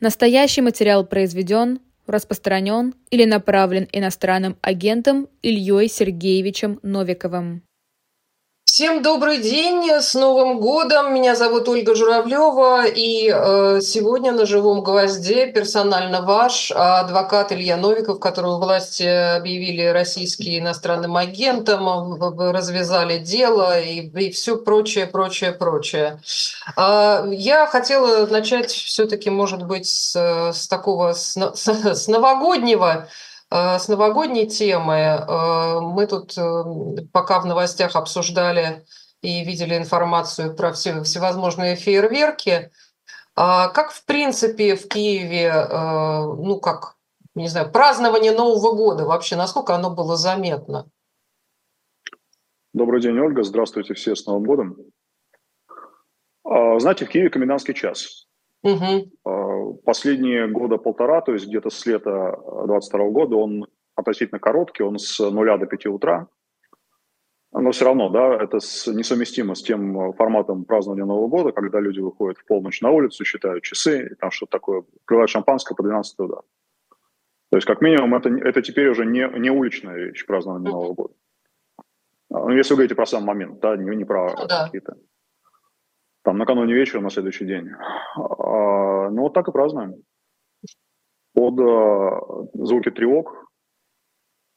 Настоящий материал произведен, распространен или направлен иностранным агентом Ильей Сергеевичем Новиковым. Всем добрый день, с Новым годом! Меня зовут Ольга Журавлева, и э, сегодня на живом гвозде персонально ваш адвокат Илья Новиков, которого власти объявили российским иностранным агентом, развязали дело и, и все прочее, прочее, прочее. Э, я хотела начать все-таки, может быть, с, с такого, с, с новогоднего Э, с новогодней темы э, мы тут э, пока в новостях обсуждали и видели информацию про все, всевозможные фейерверки. А как, в принципе, в Киеве, ну, как, не знаю, празднование Нового года вообще, насколько оно было заметно? Добрый день, Ольга. Здравствуйте все с Новым годом. А, знаете, в Киеве комендантский час. Угу. Последние года полтора, то есть где-то с лета 22 года, он относительно короткий, он с нуля до 5 утра. Но все равно, да, это несовместимо с тем форматом празднования Нового года, когда люди выходят в полночь на улицу, считают часы, и там что-то такое, открывают шампанское по 12 утра. То есть, как минимум, это, это теперь уже не, не уличная вещь празднования Нового года. Ну, если вы говорите про сам момент, да, не, не про ну, да. какие-то там накануне вечера на следующий день. А, ну, вот так и празднуем. Под а, звуки тревог.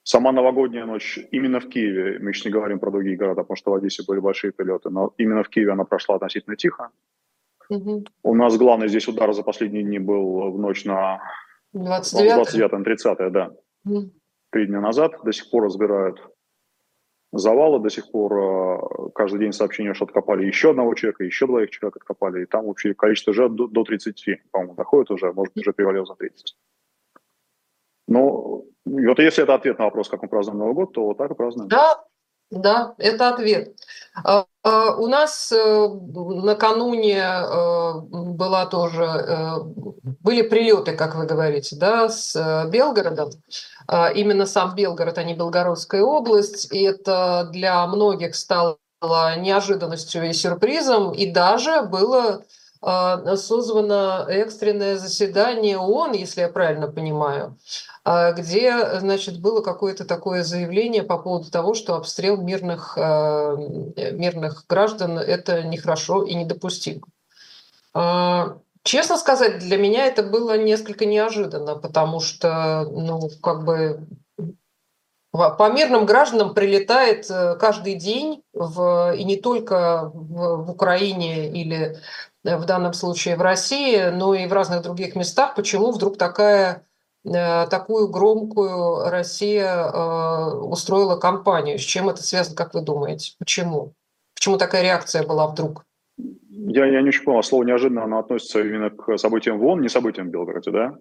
Сама новогодняя ночь именно в Киеве, мы еще не говорим про другие города, потому что в Одессе были большие прилеты, но именно в Киеве она прошла относительно тихо. Угу. У нас главный здесь удар за последние дни был в ночь на 29 29 30 да. Угу. Три дня назад. До сих пор разбирают завала до сих пор. Э, каждый день сообщения, что откопали еще одного человека, еще двоих человек откопали. И там вообще количество жертв до, до 30, по-моему, доходит уже, может, уже перевалил за 30. Ну, вот если это ответ на вопрос, как мы празднуем Новый год, то вот так и празднуем. Да, да, это ответ. А, а, у нас э, накануне э, была тоже, э, были прилеты, как вы говорите, да, с Белгородом. А, именно сам Белгород, а не Белгородская область. И это для многих стало неожиданностью и сюрпризом. И даже было созвано экстренное заседание ООН, если я правильно понимаю, а, где, значит, было какое-то такое заявление по поводу того, что обстрел мирных, а, мирных граждан – это нехорошо и недопустимо. А, честно сказать, для меня это было несколько неожиданно, потому что, ну, как бы по мирным гражданам прилетает э, каждый день, в, и не только в, в Украине или в данном случае в России, но и в разных других местах. Почему вдруг такая Э, такую громкую Россия э, устроила кампанию. С чем это связано, как вы думаете? Почему? Почему такая реакция была вдруг? Я, я не очень понял, слово неожиданно оно относится именно к событиям в ООН, не событиям в Белгороде, да?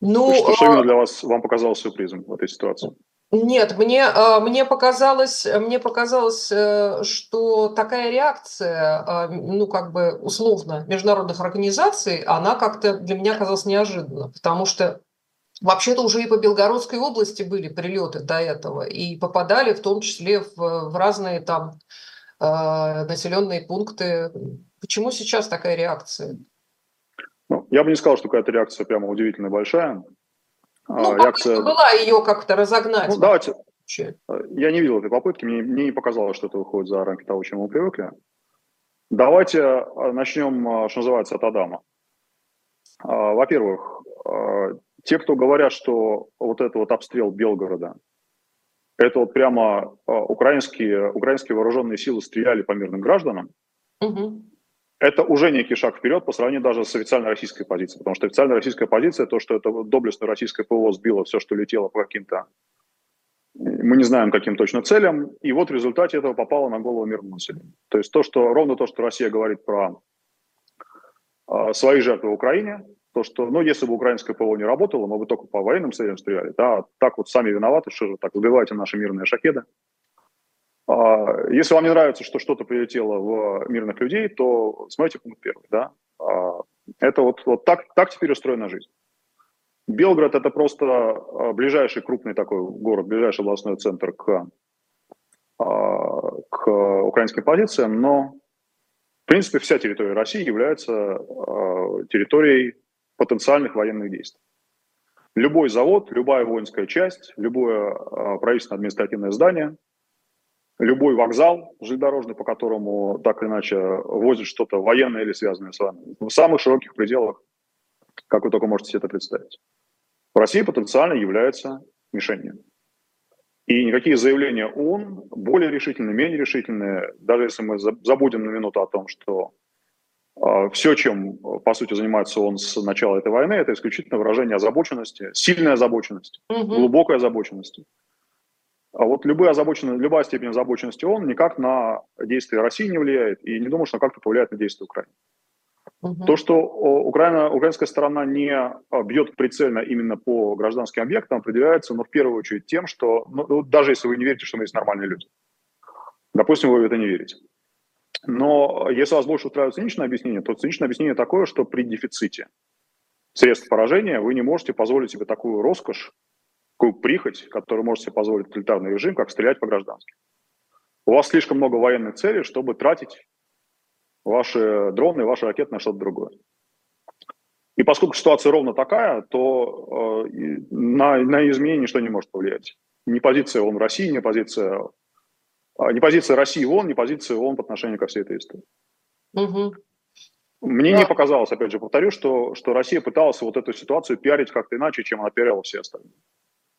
Ну, что, что именно а для вас вам показалось сюрпризом в этой ситуации? Нет, мне, а, мне, показалось, мне показалось, э, что такая реакция, а, ну, как бы условно, международных организаций, она как-то для меня казалась неожиданно, потому что Вообще-то уже и по Белгородской области были прилеты до этого, и попадали в том числе в, в разные там э, населенные пункты. Почему сейчас такая реакция? Ну, я бы не сказал, что какая-то реакция прямо удивительно большая. А, ну, реакция... была ее как-то разогнать. Ну, давайте. Я не видел этой попытки, мне, мне не показалось, что это выходит за рамки того, чем мы привыкли. Давайте а, начнем, а, что называется, от Адама. Во-первых, те, кто говорят, что вот это вот обстрел Белгорода, это вот прямо а, украинские, украинские вооруженные силы стреляли по мирным гражданам, угу. Это уже некий шаг вперед по сравнению даже с официальной российской позицией. Потому что официальная российская позиция, то, что это доблестное российское ПВО сбило все, что летело по каким-то, мы не знаем, каким точно целям, и вот в результате этого попало на голову мирного населения. То есть то, что, ровно то, что Россия говорит про э, свои жертвы в Украине, то, что, ну, если бы украинское ПВО не работало, мы бы только по военным целям стреляли, да, так вот сами виноваты, что же так, убивайте наши мирные шахеды. А, если вам не нравится, что что-то прилетело в мирных людей, то смотрите пункт первый, да. А, это вот, вот так, так теперь устроена жизнь. Белград – это просто а, ближайший крупный такой город, ближайший областной центр к, к украинским позициям, но, в принципе, вся территория России является территорией потенциальных военных действий. Любой завод, любая воинская часть, любое правительственное административное здание, любой вокзал железнодорожный, по которому так или иначе возят что-то военное или связанное с вами, в самых широких пределах, как вы только можете себе это представить. Россия потенциально является мишенью. И никакие заявления ООН, более решительные, менее решительные, даже если мы забудем на минуту о том, что э, все, чем, по сути, занимается ООН с начала этой войны, это исключительно выражение озабоченности, сильной озабоченности, угу. глубокой озабоченности. А вот любая, озабоченность, любая степень озабоченности ООН никак на действия России не влияет, и не думаю, что как-то повлияет на действия Украины. То, что Украина, украинская сторона не а, бьет прицельно именно по гражданским объектам, определяется, но в первую очередь тем, что ну, ну, даже если вы не верите, что мы есть нормальные люди, допустим, вы в это не верите. Но если вас больше устраивает циничное объяснение, то циничное объяснение такое, что при дефиците средств поражения вы не можете позволить себе такую роскошь, такую прихоть, которую может себе позволить тоталитарный режим, как стрелять по гражданским. У вас слишком много военных целей, чтобы тратить ваши дроны, ваши ракеты на что-то другое. И поскольку ситуация ровно такая, то э, на, на изменение ничто не может повлиять. Ни позиция ООН в России, ни позиция, э, ни позиция России в ООН, ни позиция ООН по отношению ко всей этой истории. Угу. Мне да. не показалось, опять же, повторю, что, что Россия пыталась вот эту ситуацию пиарить как-то иначе, чем она пиарила все остальные.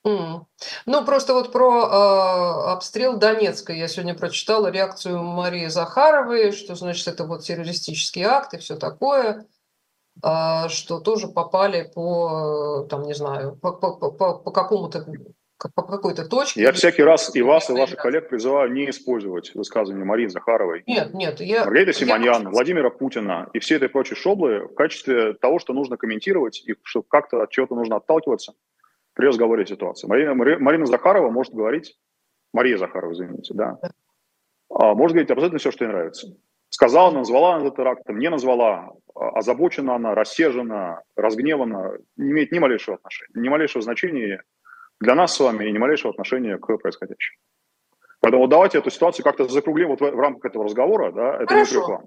Mm. Ну, просто вот про э, обстрел Донецка я сегодня прочитала реакцию Марии Захаровой, что значит это вот террористический акт и все такое, э, что тоже попали по, там, не знаю, по, по, по, по какому-то по какой-то точке. Я всякий раз и вас, и ваших коллег призываю не использовать высказывания Марии Захаровой, нет, нет, я, Маргарита Симоньян, я... Владимира Путина и все этой прочей шоблы в качестве того, что нужно комментировать и что как-то от чего-то нужно отталкиваться при разговоре о ситуации. Марина, Марина Захарова может говорить, Мария Захарова, извините, да, а, может говорить абсолютно все, что ей нравится. Сказала, назвала она этот терактом, не назвала, а, озабочена она, рассержена, разгневана, не имеет ни малейшего отношения, ни малейшего значения для нас с вами и ни малейшего отношения к происходящему. Поэтому давайте эту ситуацию как-то закруглим вот в, в рамках этого разговора, да, это Хорошо. не к вам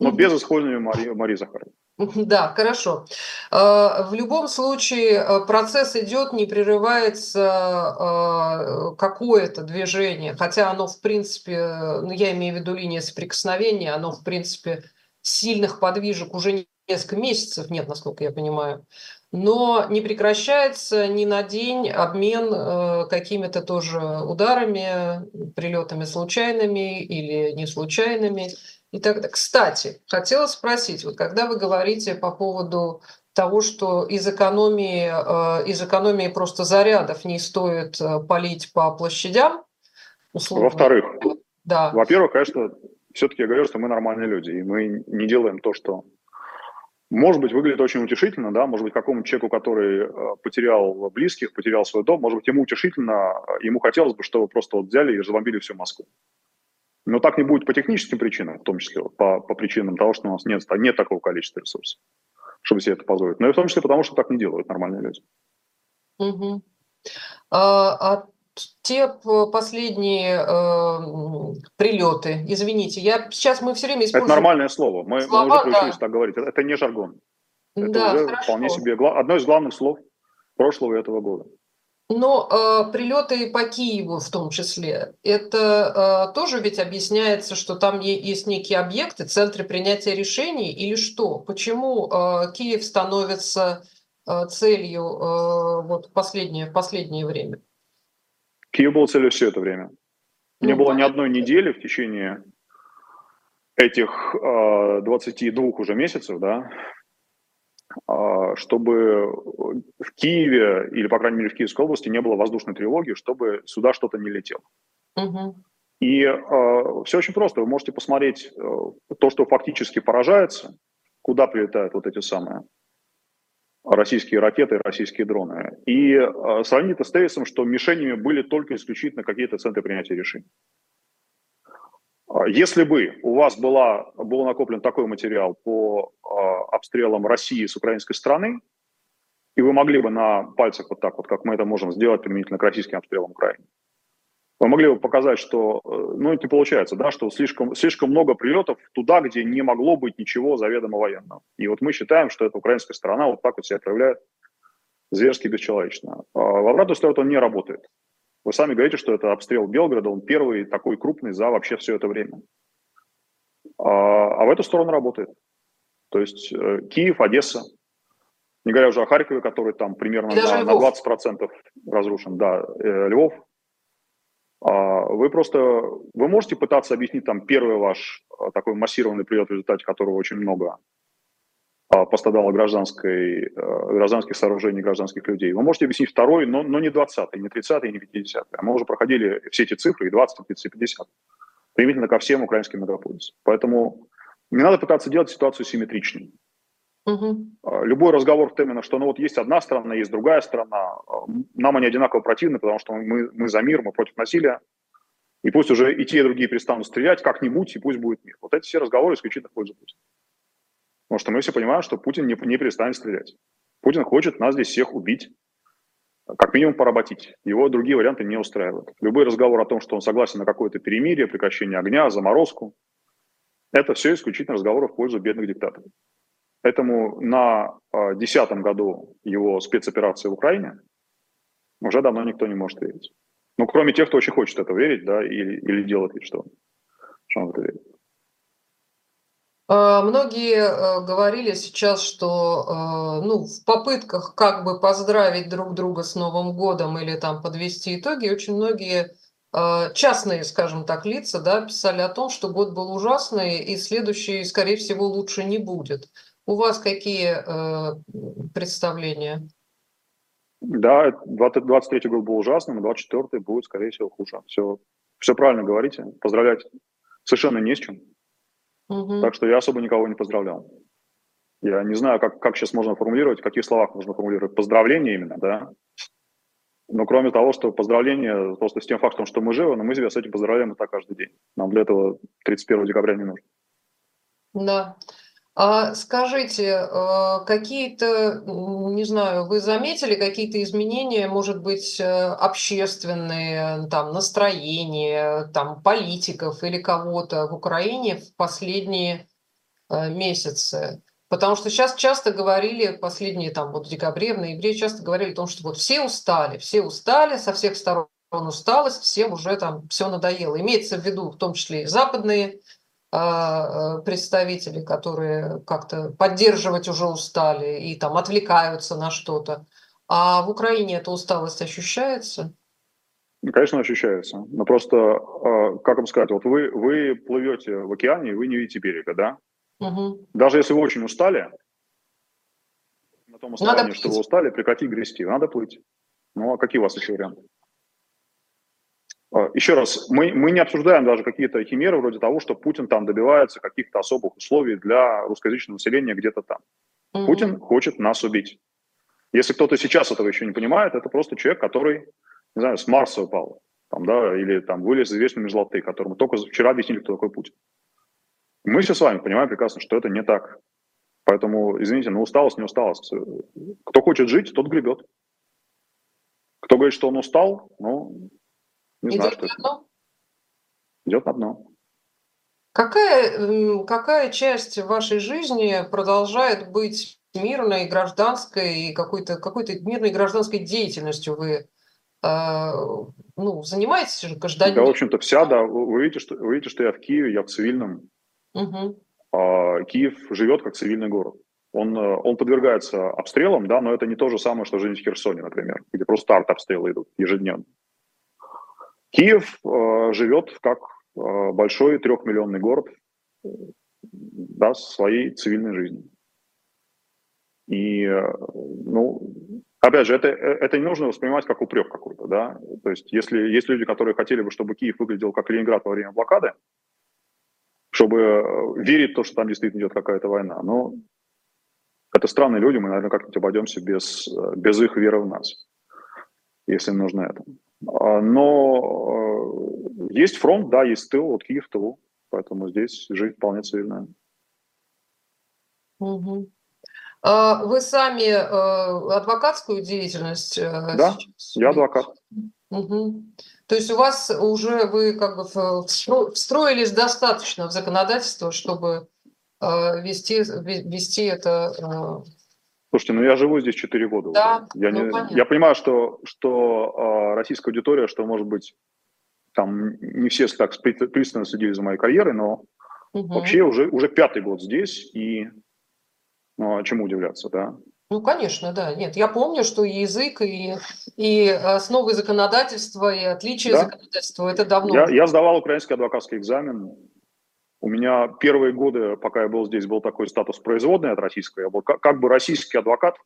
но без использования Марии, Марии Захаровой. Да, хорошо. Э, в любом случае э, процесс идет, не прерывается э, какое-то движение, хотя оно в принципе, ну я имею в виду линия соприкосновения, оно в принципе сильных подвижек уже несколько месяцев нет, насколько я понимаю. Но не прекращается ни на день обмен какими-то тоже ударами, прилетами случайными или не случайными. И тогда, кстати, хотела спросить, вот когда вы говорите по поводу того, что из экономии, э, из экономии просто зарядов не стоит э, полить по площадям, условно. Во-вторых, да. во-первых, конечно, все-таки я говорю, что мы нормальные люди, и мы не делаем то, что может быть, выглядит очень утешительно, да, может быть, какому человеку, который э, потерял близких, потерял свой дом, может быть, ему утешительно, ему хотелось бы, чтобы просто вот взяли и разбомбили всю Москву. Но так не будет по техническим причинам, в том числе по, по причинам того, что у нас нет, нет такого количества ресурсов, чтобы себе это позволить. Но и в том числе потому, что так не делают нормальные люди. Угу. А, а те последние э, прилеты, извините, я сейчас мы все время используем... Это нормальное слово, мы, слова, мы уже приучились да. так говорить, это, это не жаргон. Это да, уже хорошо. вполне себе одно из главных слов прошлого этого года. Но э, прилеты по Киеву в том числе, это э, тоже ведь объясняется, что там есть некие объекты, центры принятия решений или что? Почему э, Киев становится э, целью э, вот последнее, последнее время? Киев был целью все это время. Не ну, было ни одной недели в течение этих э, 22 уже месяцев, да, чтобы в Киеве или, по крайней мере, в Киевской области не было воздушной тревоги, чтобы сюда что-то не летело. Угу. И э, все очень просто. Вы можете посмотреть э, то, что фактически поражается, куда прилетают вот эти самые российские ракеты, российские дроны, и э, сравнить это с тезисом, что мишенями были только исключительно какие-то центры принятия решений. А если бы у вас была, был накоплен такой материал по э, обстрелам России с украинской стороны, и вы могли бы на пальцах вот так вот, как мы это можем сделать применительно к российским обстрелам Украины, вы могли бы показать, что, э, ну, это не получается, да, что слишком, слишком много прилетов туда, где не могло быть ничего заведомо военного. И вот мы считаем, что эта украинская сторона вот так вот себя проявляет зверски бесчеловечно. А в обратную сторону он не работает. Вы сами говорите, что это обстрел Белгорода, он первый такой крупный за вообще все это время. А, а в эту сторону работает. То есть э, Киев, Одесса, не говоря уже о Харькове, который там примерно на, на 20% разрушен, да, э, Львов. А, вы просто, вы можете пытаться объяснить там первый ваш а, такой массированный прилет, в результате которого очень много пострадало гражданской, а, гражданских сооружений, гражданских людей. Вы можете объяснить второй, но, но не 20-й, не 30-й, не 50-й. А мы уже проходили все эти цифры, и 20, и 30, и 50. Применительно ко всем украинским мегаполисам. Поэтому не надо пытаться делать ситуацию симметричной. Угу. Любой разговор в теме, что ну вот есть одна страна, есть другая страна, нам они одинаково противны, потому что мы, мы за мир, мы против насилия, и пусть уже и те, и другие перестанут стрелять как-нибудь, и пусть будет мир. Вот эти все разговоры исключительно в пользу Путина. Потому что мы все понимаем, что Путин не, не перестанет стрелять. Путин хочет нас здесь всех убить, как минимум поработить. Его другие варианты не устраивают. Любой разговор о том, что он согласен на какое-то перемирие, прекращение огня, заморозку, это все исключительно разговоры в пользу бедных диктаторов. Поэтому на а, десятом году его спецоперации в Украине уже давно никто не может верить. Ну, кроме тех, кто очень хочет это верить, да, или, или делать вид, что, что он в это верит. А, многие э, говорили сейчас, что э, ну, в попытках как бы поздравить друг друга с Новым годом или там подвести итоги, очень многие частные, скажем так, лица да, писали о том, что год был ужасный и следующий, скорее всего, лучше не будет. У вас какие представления? Да, 23 год был ужасным, 24 будет, скорее всего, хуже. Все, все правильно говорите. Поздравлять совершенно не с чем. Угу. Так что я особо никого не поздравлял. Я не знаю, как, как сейчас можно формулировать, в каких словах можно формулировать поздравление именно, да. Но кроме того, что поздравление просто с тем фактом, что мы живы, но мы себя с этим поздравляем и так каждый день. Нам для этого 31 декабря не нужно. Да. А скажите, э, какие-то, не знаю, вы заметили какие-то изменения, может быть, э, общественные, там, настроения, там, политиков или кого-то в Украине в последние э, месяцы? Потому что сейчас часто говорили, последние там вот в декабре, в ноябре часто говорили о том, что вот все устали, все устали, со всех сторон усталость, всем уже там все надоело. Имеется в виду в том числе и западные э, представители, которые как-то поддерживать уже устали и там отвлекаются на что-то. А в Украине эта усталость ощущается? Ну, конечно, ощущается. Но просто, а, как вам сказать, вот вы, вы плывете в океане, и вы не видите берега, да? Угу. Даже если вы очень устали, на том основании, что вы устали, прекрати грести. Надо плыть. Ну, а какие у вас еще варианты? А, еще раз, мы, мы не обсуждаем даже какие-то химеры вроде того, что Путин там добивается каких-то особых условий для русскоязычного населения где-то там. Mm-hmm. Путин хочет нас убить. Если кто-то сейчас этого еще не понимает, это просто человек, который, не знаю, с Марса упал, там, да, или там вылез из вечной мерзлоты, которому только вчера объяснили, кто такой Путин. Мы все с вами понимаем прекрасно, что это не так. Поэтому, извините, но усталость, не усталость. Кто хочет жить, тот гребет. Кто говорит, что он устал, ну, не Идет знаю, что на дно? Идет на дно. Какая, какая часть вашей жизни продолжает быть мирной, гражданской, какой-то какой мирной гражданской деятельностью вы э, ну, занимаетесь же каждодневно? Да, в общем-то, вся, да. Вы видите, что, вы видите, что я в Киеве, я в цивильном. Угу. А, Киев живет как цивильный город. Он, э, он подвергается обстрелам, да, но это не то же самое, что жизнь в Херсоне, например, где просто арт-обстрелы идут ежедневно. Киев э, живет как э, большой трехмиллионный город да, своей цивильной жизнью. И, э, ну, опять же, это, это не нужно воспринимать как упрек какой-то, да. То есть, если есть люди, которые хотели бы, чтобы Киев выглядел как Ленинград во время блокады, чтобы э, верить в то, что там действительно идет какая-то война, но это странные люди, мы, наверное, как-нибудь обойдемся без, э, без их веры в нас, если им нужно это. А, но э, есть фронт, да, есть тыл, вот Киев тылу, поэтому здесь жизнь вполне цивильная. Угу. Вы сами э, адвокатскую деятельность э, Да, сейчас? я адвокат. Угу. То есть у вас уже вы как бы встроились достаточно в законодательство, чтобы вести, вести это Слушайте, ну я живу здесь 4 года. Да, Я, ну, не, я понимаю, что, что э, российская аудитория, что, может быть, там не все так пристально следили за моей карьерой, но угу. вообще уже, уже пятый год здесь, и ну, а чему удивляться, да? Ну, конечно, да. Нет, я помню, что и язык, и, и основы законодательства, и отличия да? законодательства, это давно. Я, я сдавал украинский адвокатский экзамен, у меня первые годы, пока я был здесь, был такой статус производный от российского. Я был как, как бы российский адвокат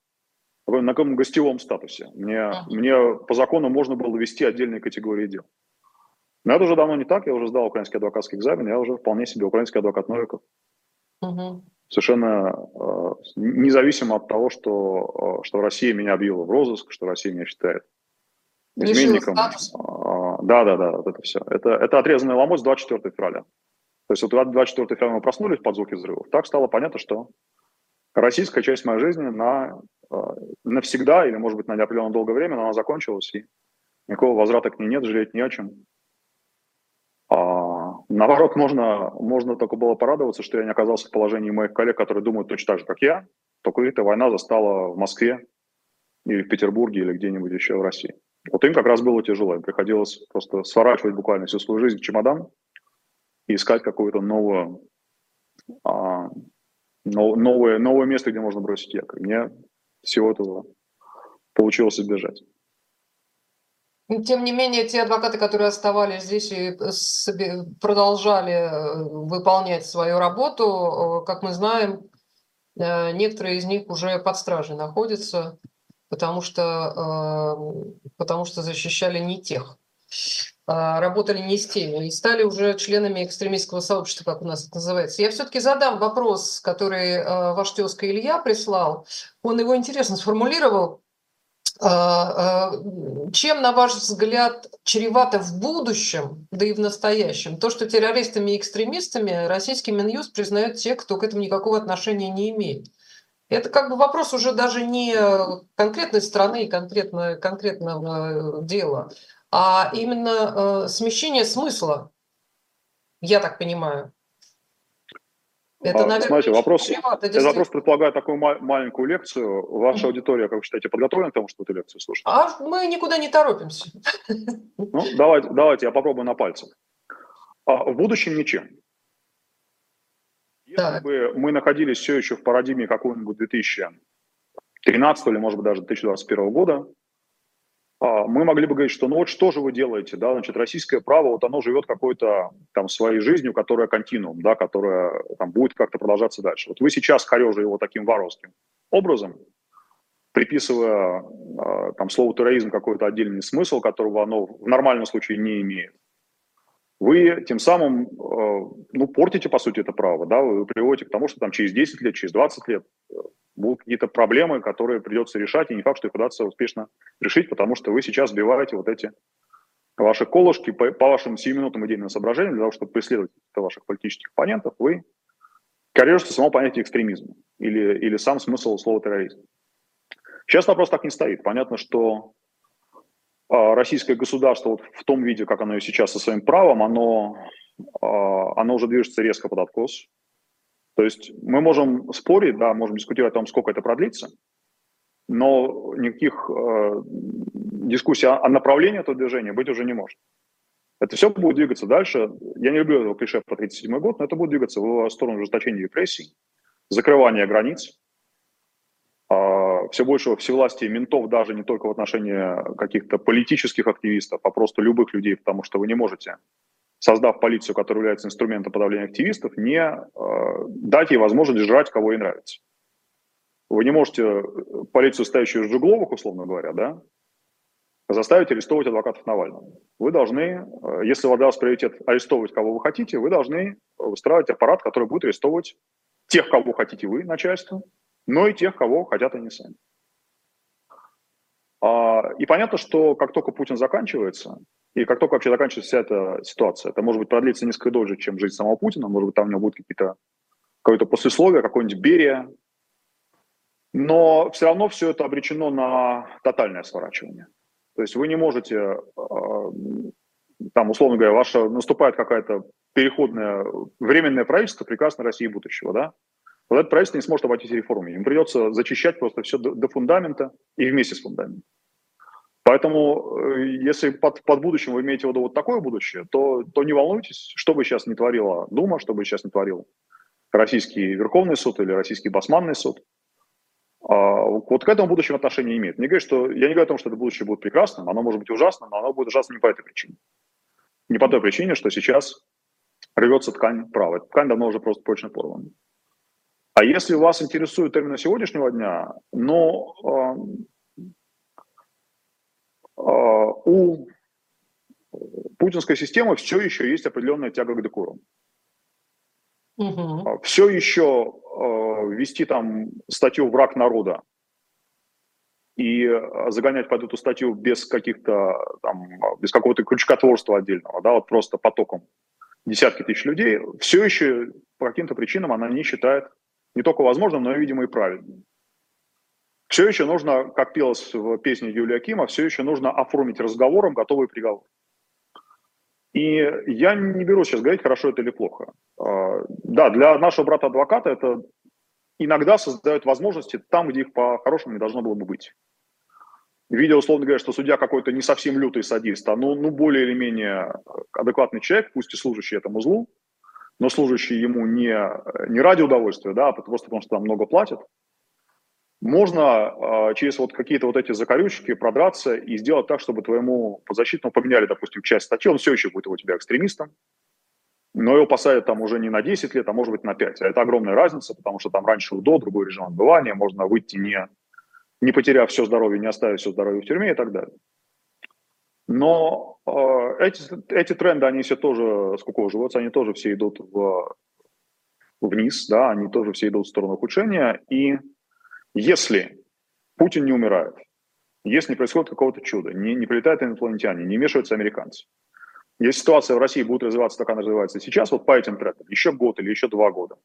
на каком гостевом статусе. Мне, uh-huh. мне по закону можно было вести отдельные категории дел. Но это уже давно не так. Я уже сдал украинский адвокатский экзамен. Я уже вполне себе украинский адвокат Новиков. Uh-huh. Совершенно э, независимо от того, что, э, что Россия меня объявила в розыск, что Россия меня считает изменником. Э, да, да, да, вот это все. Это, это отрезанный ломоть с 24 февраля. То есть вот 24 февраля мы проснулись под звуки взрывов, так стало понятно, что российская часть моей жизни на, э, навсегда или, может быть, на неопределенно долгое время, она закончилась, и никакого возврата к ней нет, жалеть не о чем. А, наоборот, можно, можно только было порадоваться, что я не оказался в положении моих коллег, которые думают точно так же, как я, только эта война застала в Москве или в Петербурге или где-нибудь еще в России. Вот им как раз было тяжело, им приходилось просто сворачивать буквально всю свою жизнь в чемодан, и искать какое-то новое, а, новое, новое место, где можно бросить якорь. Мне всего этого получилось избежать. Тем не менее, те адвокаты, которые оставались здесь и продолжали э, выполнять свою работу, э, как мы знаем, э, некоторые из них уже под стражей находятся, потому что, потому что защищали не тех. А, работали не с теми и стали уже членами экстремистского сообщества, как у нас это называется. Я все-таки задам вопрос, который а, ваш тезка Илья прислал. Он его интересно сформулировал. А, чем, на ваш взгляд, чревато в будущем, да и в настоящем, то, что террористами и экстремистами российский Минюст признает те, кто к этому никакого отношения не имеет? Это как бы вопрос уже даже не конкретной страны и конкретно, конкретного дела, а именно э, смещение смысла, я так понимаю. Это, а, наверное, Смотрите, вопрос, этот вопрос предполагает такую маленькую лекцию. Ваша mm-hmm. аудитория, как вы считаете, подготовлена к тому, что эту лекцию слушать? А мы никуда не торопимся. Ну, давайте, давайте я попробую на пальцах. А, в будущем ничем. Если так. бы мы находились все еще в парадигме какого-нибудь 2013 или, может быть, даже 2021 года, мы могли бы говорить, что ну вот что же вы делаете, да, значит, российское право, вот оно живет какой-то там своей жизнью, которая континуум, да, которая там будет как-то продолжаться дальше. Вот вы сейчас корежи его таким воровским образом, приписывая а, там слову терроризм какой-то отдельный смысл, которого оно в нормальном случае не имеет. Вы тем самым, а, ну, портите, по сути, это право, да, вы приводите к тому, что там через 10 лет, через 20 лет будут какие-то проблемы, которые придется решать, и не факт, что их удастся успешно решить, потому что вы сейчас сбиваете вот эти ваши колышки по, по вашим сиюминутным идейным соображениям, для того, чтобы преследовать ваших политических оппонентов, вы коррежете само понятие экстремизма или, или сам смысл слова терроризм. Сейчас вопрос так не стоит. Понятно, что а, российское государство вот в том виде, как оно и сейчас со своим правом, оно, а, оно уже движется резко под откос. То есть мы можем спорить, да, можем дискутировать о том, сколько это продлится, но никаких э, дискуссий о, о направлении этого движения быть уже не может. Это все будет двигаться дальше. Я не люблю этого клише про 1937 год, но это будет двигаться в сторону ужесточения репрессий, закрывания границ, э, все больше всевластия ментов даже не только в отношении каких-то политических активистов, а просто любых людей, потому что вы не можете создав полицию, которая является инструментом подавления активистов, не э, дать ей возможность жрать, кого ей нравится. Вы не можете э, полицию, стоящую в Жугловых, условно говоря, да, заставить арестовывать адвокатов Навального. Вы должны, э, если у вас приоритет арестовывать, кого вы хотите, вы должны выстраивать аппарат, который будет арестовывать тех, кого хотите вы, начальство, но и тех, кого хотят они сами. А, и понятно, что как только Путин заканчивается, и как только вообще заканчивается вся эта ситуация, это может быть продлиться несколько дольше, чем жизнь самого Путина, может быть, там у него будут какие-то какое-то послесловие, какое-нибудь Берия, но все равно все это обречено на тотальное сворачивание. То есть вы не можете, там, условно говоря, ваша наступает какая-то переходное временное правительство прекрасной России будущего, да? Вот это правительство не сможет обойтись реформами. Им придется зачищать просто все до фундамента и вместе с фундаментом. Поэтому, э, если под, под будущим вы имеете в виду вот такое будущее, то, то не волнуйтесь, что бы сейчас не творила Дума, что бы сейчас не творил Российский Верховный суд или Российский Басманный суд. А, вот к этому будущему отношения имеет. Не говорю, что, я не говорю о том, что это будущее будет прекрасным, оно может быть ужасным, но оно будет ужасным не по этой причине. Не по той причине, что сейчас рвется ткань права. Ткань давно уже просто прочно порвана. А если вас интересует именно сегодняшнего дня, э, у путинской системы все еще есть определенная тяга к декору. Угу. Все еще э, вести там статью «Враг народа» и загонять под эту статью без каких-то там, без какого-то крючкотворства отдельного, да, вот просто потоком десятки тысяч людей, все еще по каким-то причинам она не считает не только возможным, но и, видимо, и правильным. Все еще нужно, как пелось в песне Юлия Кима, все еще нужно оформить разговором готовый приговор. И я не беру сейчас говорить, хорошо это или плохо. А, да, для нашего брата-адвоката это иногда создает возможности там, где их по-хорошему не должно было бы быть. Видя, условно говоря, что судья какой-то не совсем лютый садист, а ну, ну более или менее адекватный человек, пусть и служащий этому злу, но служащий ему не, не ради удовольствия, да, а просто потому что там много платят, можно э, через вот какие-то вот эти закорючки продраться и сделать так, чтобы твоему подзащитному поменяли, допустим, часть статьи, он все еще будет у тебя экстремистом, но его посадят там уже не на 10 лет, а может быть на 5. А это огромная разница, потому что там раньше УДО, другой режим отбывания, можно выйти не, не потеряв все здоровье, не оставив все здоровье в тюрьме и так далее. Но э, эти, эти тренды, они все тоже скукоживаются, они тоже все идут в, вниз, да, они тоже все идут в сторону ухудшения. И если Путин не умирает, если не происходит какого-то чуда, не, не прилетают инопланетяне, не вмешиваются американцы, если ситуация в России будет развиваться как она развивается сейчас, вот по этим трендам, еще год или еще два года,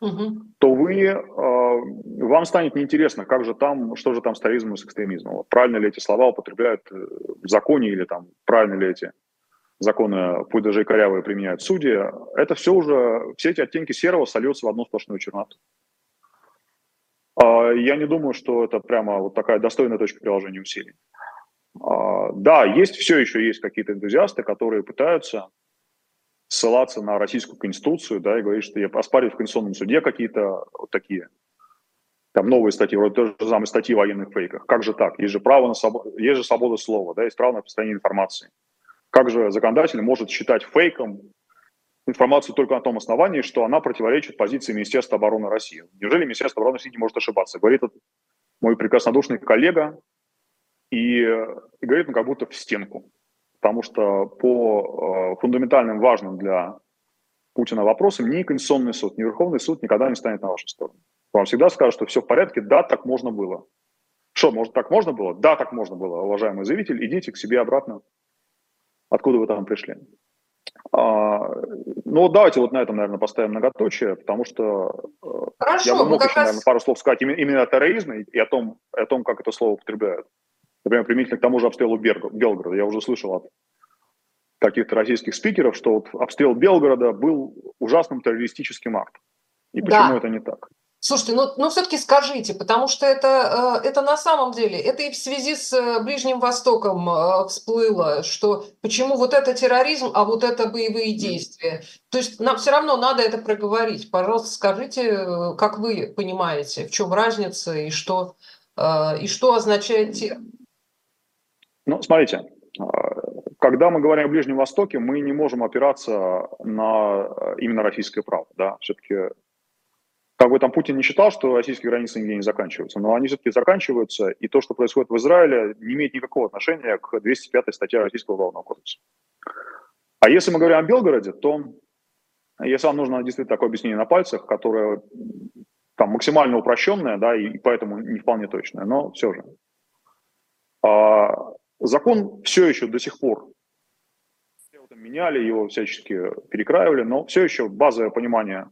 угу. то вы, э, вам станет неинтересно, как же там, что же там с терроризмом и с экстремизмом. Вот правильно ли эти слова употребляют э, в законе или там правильно ли эти законы, пусть даже и корявые, применяют судьи. Это все уже, все эти оттенки серого сольются в одну сплошную черноту. Э, я не думаю, что это прямо вот такая достойная точка приложения усилий. Э, да, есть все еще есть какие-то энтузиасты, которые пытаются ссылаться на российскую конституцию, да, и говорить, что я оспариваю в Конституционном суде какие-то вот такие там новые статьи, вроде той же самой статьи о военных фейках. Как же так? Есть же право на свободу, есть же свобода слова, да, есть право на распространение информации. Как же законодатель может считать фейком информацию только на том основании, что она противоречит позиции Министерства обороны России? Неужели Министерство обороны России не может ошибаться? Говорит этот мой прекраснодушный коллега, и, и говорит он как будто в стенку потому что по э, фундаментальным важным для Путина вопросам ни Конституционный суд, ни Верховный суд никогда не станет на вашу сторону. Вам всегда скажут, что все в порядке, да, так можно было. Что, может, так можно было? Да, так можно было, уважаемый заявитель, идите к себе обратно, откуда вы там пришли. А, ну, давайте вот на этом, наверное, поставим многоточие, потому что э, Хорошо, я бы мог еще, раз... наверное, пару слов сказать именно, именно о терроризме и о том, о том, как это слово употребляют например, применительно к тому же обстрелу Белгорода. Я уже слышал от каких-то российских спикеров, что вот обстрел Белгорода был ужасным террористическим актом. И почему да. это не так? Слушайте, ну, ну все-таки скажите, потому что это, э, это на самом деле, это и в связи с э, Ближним Востоком э, всплыло, что почему вот это терроризм, а вот это боевые действия. То есть нам все равно надо это проговорить. Пожалуйста, скажите, как вы понимаете, в чем разница и что, и что означает термин. Ну, смотрите, когда мы говорим о Ближнем Востоке, мы не можем опираться на именно российское право. Да? Все-таки, как бы там Путин не считал, что российские границы нигде не заканчиваются, но они все-таки заканчиваются, и то, что происходит в Израиле, не имеет никакого отношения к 205 статье Российского уголовного кодекса. А если мы говорим о Белгороде, то если вам нужно действительно такое объяснение на пальцах, которое там максимально упрощенное, да, и поэтому не вполне точное, но все же. А, Закон все еще до сих пор меняли, его всячески перекраивали, но все еще базовое понимание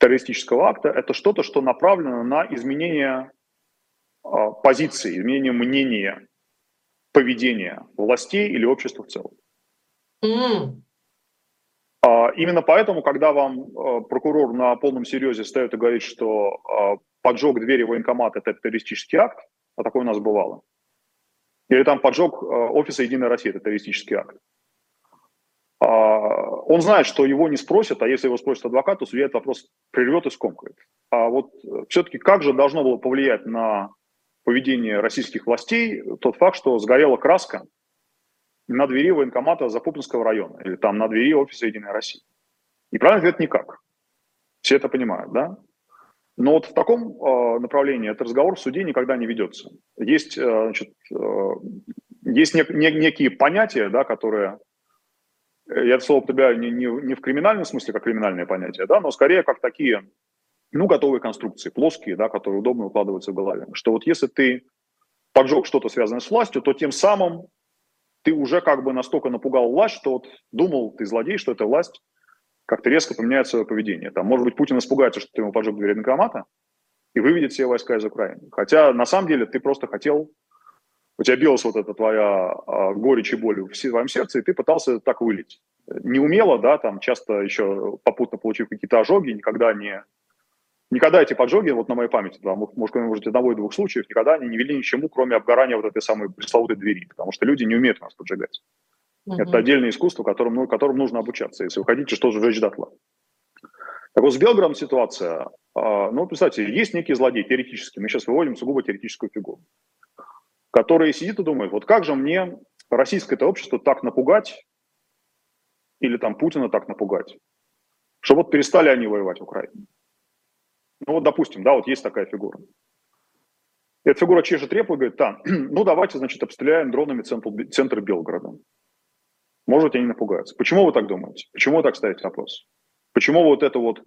террористического акта – это что-то, что направлено на изменение э, позиции, изменение мнения поведения властей или общества в целом. Mm. Именно поэтому, когда вам а, прокурор на полном серьезе встает и говорит, что а, поджог двери военкомата – это террористический акт, а такое у нас бывало, или там поджог офиса «Единая Россия» – это террористический акт, он знает, что его не спросят, а если его спросит адвокат, то судья этот вопрос прервет и скомкает. А вот э, все-таки как же должно было повлиять на поведение российских властей тот факт, что сгорела краска на двери военкомата Запутинского района или там на двери офиса Единой России? И правильно ответ никак. Все это понимают, да? Но вот в таком э, направлении этот разговор в суде никогда не ведется. Есть, э, значит, э, есть не, не, некие понятия, да, которые я это слово употребляю не, не, не в криминальном смысле, как криминальное понятие, да, но скорее как такие, ну, готовые конструкции, плоские, да, которые удобно укладываются в голове. Что вот если ты поджег что-то связанное с властью, то тем самым ты уже как бы настолько напугал власть, что вот думал ты злодей, что эта власть как-то резко поменяет свое поведение. Там, может быть, Путин испугается, что ты ему поджег дверь банкомата и выведет все войска из Украины. Хотя на самом деле ты просто хотел у тебя билась вот эта твоя а, горечь и боль в твоем сердце, и ты пытался так вылить. Не умело, да, там часто еще попутно получив какие-то ожоги, никогда не... Никогда эти поджоги, вот на моей памяти, да, может, может, одного и двух случаев, никогда они не вели ни к чему, кроме обгорания вот этой самой пресловутой двери, потому что люди не умеют нас поджигать. Угу. Это отдельное искусство, которым, ну, которым нужно обучаться, если вы хотите что-то сжечь дотла. Так вот, с Белградом ситуация, а, ну, представьте, есть некий злодей теоретический, мы сейчас выводим сугубо теоретическую фигуру который сидит и думает, вот как же мне российское это общество так напугать, или там Путина так напугать, что вот перестали они воевать в Украине. Ну вот, допустим, да, вот есть такая фигура. Эта фигура чешет репу и говорит, да, ну давайте, значит, обстреляем дронами центр, центр Белгорода. Может, они напугаются. Почему вы так думаете? Почему вы так ставите вопрос? Почему вот это вот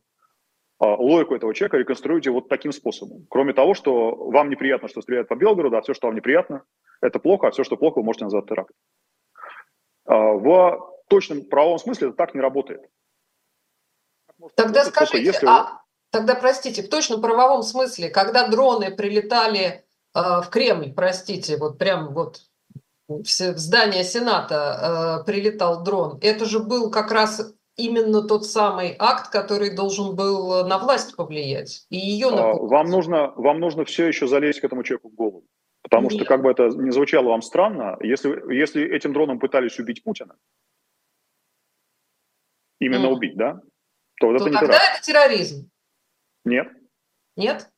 логику этого человека реконструируйте вот таким способом. Кроме того, что вам неприятно, что стреляют по Белгороду, а все, что вам неприятно, это плохо, а все, что плохо, вы можете назвать теракт. А, в точном правовом смысле это так не работает. Тогда скажите, если а, тогда простите, в точном правовом смысле, когда дроны прилетали э, в Кремль, простите, вот прям вот в здание Сената э, прилетал дрон, это же был как раз именно тот самый акт, который должен был э, на власть повлиять и ее напугать. Вам нужно, вам нужно все еще залезть к этому человеку в голову. Потому Нет. что, как бы это не звучало вам странно, если, если этим дроном пытались убить Путина, именно mm. убить, да, то, вот то это не тогда терроризм. это терроризм. Нет. Нет?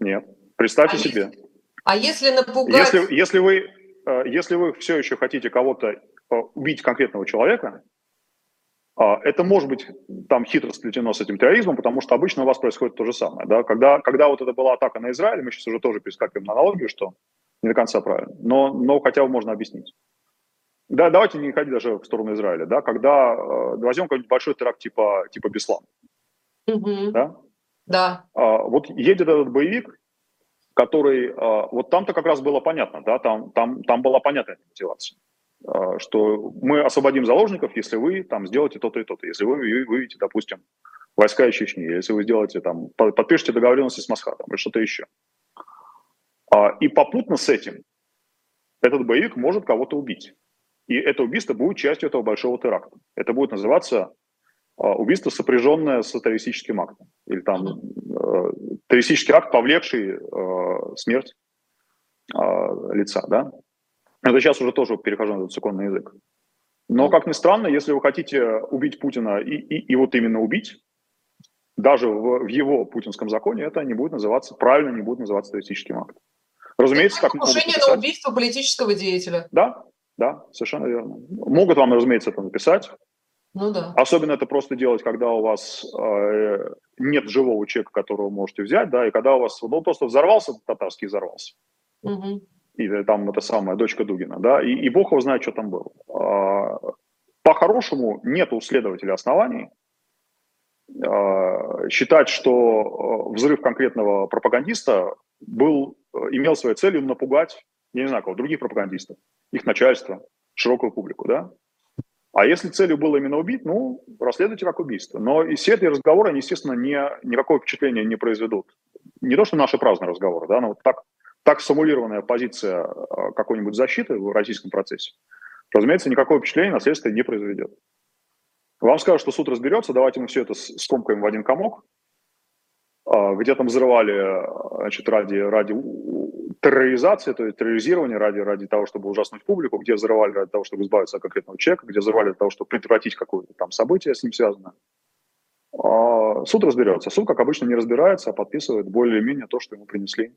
Нет. Представьте а себе. Если, а если напугать... Если, если, вы, э, если вы все еще хотите кого-то э, убить конкретного человека, а, это может быть там хитро сплетено с этим терроризмом, потому что обычно у вас происходит то же самое. Да? Когда, когда вот это была атака на Израиль, мы сейчас уже тоже перескакиваем на аналогию, что не до конца правильно, но, но хотя бы можно объяснить. Да, давайте не ходить даже в сторону Израиля. Да? Когда э, возьмем какой-нибудь большой теракт типа, типа Беслан. Угу. Да? Да. А, вот едет этот боевик, который... А, вот там-то как раз было понятно, да, там, там, там была понятная мотивация. А, что мы освободим заложников, если вы там сделаете то-то и то-то, если вы выведете, допустим, войска из Чечни, если вы сделаете там, подпишете договоренности с Масхатом или что-то еще. А, и попутно с этим этот боевик может кого-то убить. И это убийство будет частью этого большого теракта. Это будет называться а, убийство, сопряженное с террористическим актом. Или там э, террористический акт, повлекший э, смерть лица. Да? Это сейчас уже тоже перехожу на законный язык. Но, как ни странно, если вы хотите убить Путина и, и, и вот именно убить, даже в, в его путинском законе это не будет называться, правильно не будет называться террористическим актом. Разумеется, как покушение на убийство политического деятеля. Да, да, совершенно верно. Могут вам, разумеется, это написать. Ну да. Особенно это просто делать, когда у вас э, нет живого человека, которого можете взять, да, и когда у вас, ну, просто взорвался татарский, взорвался. Угу и там это самая дочка Дугина, да, и, и бог его знает, что там было. А, по-хорошему, нет у следователя оснований а, считать, что а, взрыв конкретного пропагандиста был, имел своей целью напугать, я не знаю кого, других пропагандистов, их начальство, широкую публику, да. А если целью было именно убить, ну, расследуйте как убийство. Но и все эти разговоры, они, естественно, не, никакого впечатления не произведут. Не то, что наши праздные разговоры, да, но вот так так сформулированная позиция какой-нибудь защиты в российском процессе, разумеется, никакого впечатления на следствие не произведет. Вам скажут, что суд разберется, давайте мы все это скомкаем в один комок, где там взрывали значит, ради, ради терроризации, то есть терроризирования ради, ради того, чтобы ужаснуть публику, где взрывали ради того, чтобы избавиться от конкретного человека, где взрывали для того, чтобы предотвратить какое-то там событие с ним связанное. А суд разберется. Суд, как обычно, не разбирается, а подписывает более-менее то, что ему принесли.